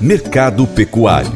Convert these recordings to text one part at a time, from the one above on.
Mercado Pecuário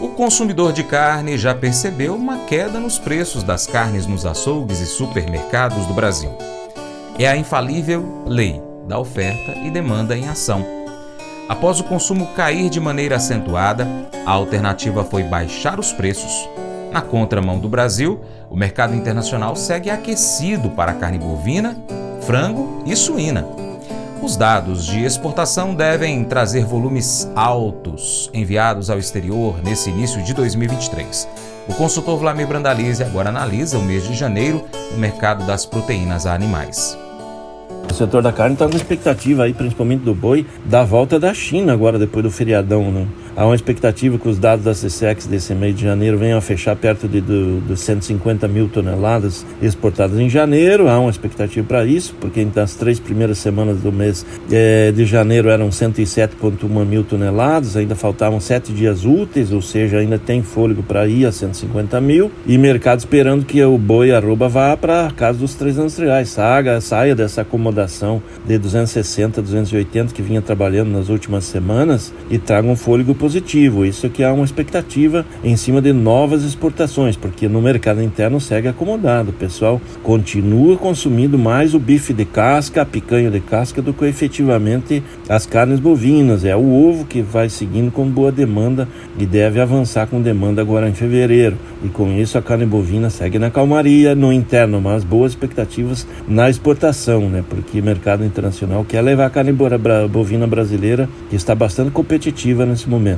O consumidor de carne já percebeu uma queda nos preços das carnes nos açougues e supermercados do Brasil. É a infalível lei da oferta e demanda em ação. Após o consumo cair de maneira acentuada, a alternativa foi baixar os preços. Na contramão do Brasil, o mercado internacional segue aquecido para carne bovina, frango e suína. Os dados de exportação devem trazer volumes altos enviados ao exterior nesse início de 2023. O consultor Vlamir Brandalize agora analisa o mês de janeiro no mercado das proteínas animais. O setor da carne está com expectativa aí, principalmente do boi, da volta da China agora depois do feriadão, né? Há uma expectativa que os dados da CSEX desse mês de janeiro venham a fechar perto de do, dos 150 mil toneladas exportadas em janeiro. Há uma expectativa para isso, porque nas três primeiras semanas do mês é, de janeiro eram 107,1 mil toneladas, ainda faltavam sete dias úteis, ou seja, ainda tem fôlego para ir a 150 mil. E mercado esperando que o boi arroba vá para a casa dos 300 reais, saga, saia dessa acomodação de 260, 280 que vinha trabalhando nas últimas semanas e traga um fôlego positivo positivo. Isso que há uma expectativa em cima de novas exportações, porque no mercado interno segue acomodado. O pessoal continua consumindo mais o bife de casca, a picanha de casca, do que efetivamente as carnes bovinas. É o ovo que vai seguindo com boa demanda e deve avançar com demanda agora em fevereiro. E com isso a carne bovina segue na calmaria no interno, mas boas expectativas na exportação, né? Porque o mercado internacional quer levar a carne bovina brasileira, que está bastante competitiva nesse momento.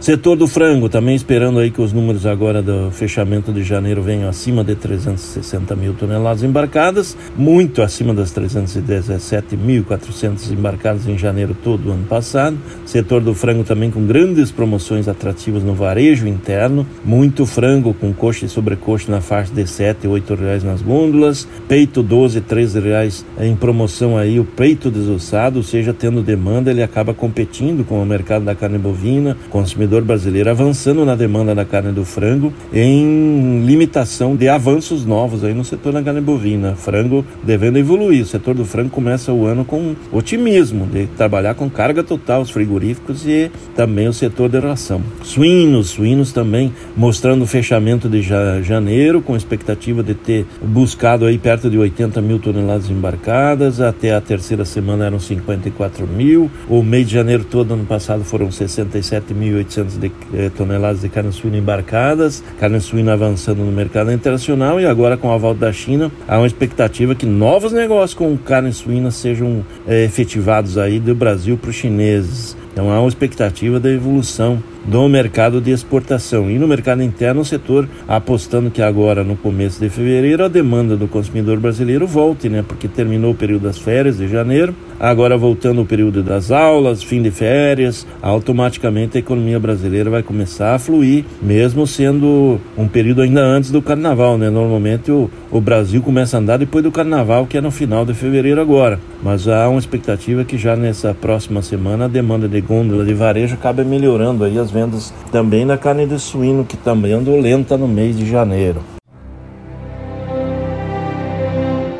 Setor do frango, também esperando aí que os números agora do fechamento de janeiro venham acima de 360 mil toneladas embarcadas, muito acima das 317.400 embarcadas em janeiro todo o ano passado. Setor do frango também com grandes promoções atrativas no varejo interno, muito frango com coxa e sobrecoxa na faixa de 7 e 8 reais nas gôndolas, peito 12, 13 reais em promoção aí, o peito desossado, ou seja, tendo demanda, ele acaba competindo com o mercado da carne bovina, consumidor brasileiro avançando na demanda da carne do frango em limitação de avanços novos aí no setor da carne bovina. Frango devendo evoluir. O setor do frango começa o ano com otimismo de trabalhar com carga total os frigoríficos e também o setor de ração. Suínos, suínos também mostrando o fechamento de janeiro com expectativa de ter buscado aí perto de 80 mil toneladas embarcadas. Até a terceira semana eram 54 mil. O mês de janeiro todo ano passado foram 67 1.800 eh, toneladas de carne suína embarcadas, carne suína avançando no mercado internacional e agora com a volta da China, há uma expectativa que novos negócios com carne suína sejam eh, efetivados aí do Brasil para os chineses. Então há uma expectativa da evolução do mercado de exportação. E no mercado interno, o setor apostando que agora, no começo de fevereiro, a demanda do consumidor brasileiro volte, né? Porque terminou o período das férias de janeiro, agora voltando o período das aulas, fim de férias, automaticamente a economia brasileira vai começar a fluir, mesmo sendo um período ainda antes do carnaval, né? Normalmente o, o Brasil começa a andar depois do carnaval, que é no final de fevereiro agora. Mas há uma expectativa que já nessa próxima semana a demanda de gôndola de varejo acaba melhorando aí as vendas também na carne de suíno, que também andou lenta no mês de janeiro.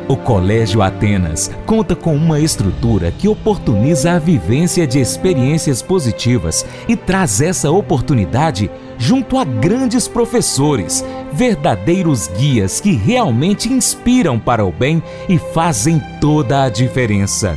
O Colégio Atenas conta com uma estrutura que oportuniza a vivência de experiências positivas e traz essa oportunidade junto a grandes professores, verdadeiros guias que realmente inspiram para o bem e fazem toda a diferença.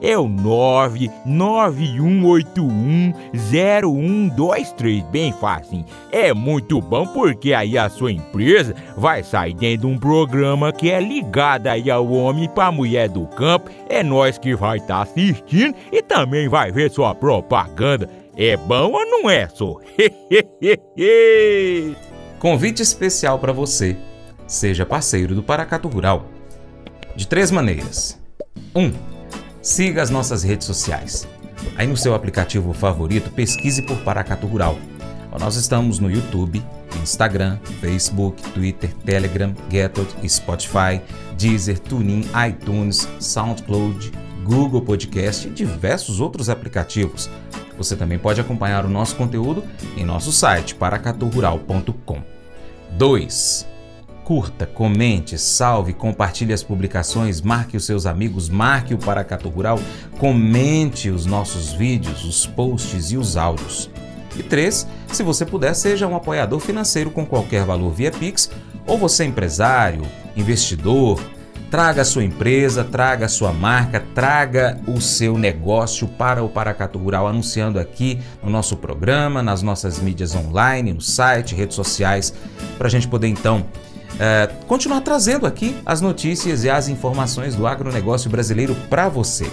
é o 991810123, bem fácil. É muito bom porque aí a sua empresa vai sair dentro de um programa que é ligado aí ao homem para a mulher do campo. É nós que vai estar tá assistindo e também vai ver sua propaganda. É bom ou não é, só? Convite especial para você. Seja parceiro do Paracato Rural. De três maneiras. 1. Um, siga as nossas redes sociais. Aí no seu aplicativo favorito, pesquise por Paracato Rural. Nós estamos no YouTube, Instagram, Facebook, Twitter, Telegram, Getot, Spotify, Deezer, TuneIn, iTunes, SoundCloud, Google Podcast e diversos outros aplicativos. Você também pode acompanhar o nosso conteúdo em nosso site paracaturural.com. 2. Curta, comente, salve, compartilhe as publicações, marque os seus amigos, marque o Paracatu Rural, comente os nossos vídeos, os posts e os áudios. E 3. Se você puder, seja um apoiador financeiro com qualquer valor via Pix, ou você é empresário, investidor, Traga a sua empresa, traga a sua marca, traga o seu negócio para o Paracato Rural, anunciando aqui no nosso programa, nas nossas mídias online, no site, redes sociais, para a gente poder então é, continuar trazendo aqui as notícias e as informações do agronegócio brasileiro para você.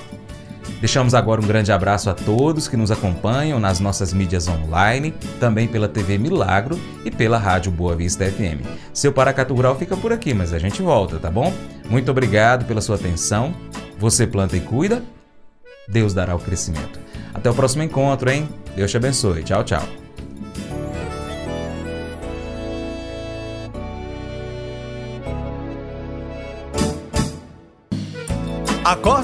Deixamos agora um grande abraço a todos que nos acompanham nas nossas mídias online, também pela TV Milagro e pela Rádio Boa Vista FM. Seu Paracatu Rural fica por aqui, mas a gente volta, tá bom? Muito obrigado pela sua atenção. Você planta e cuida, Deus dará o crescimento. Até o próximo encontro, hein? Deus te abençoe. Tchau, tchau.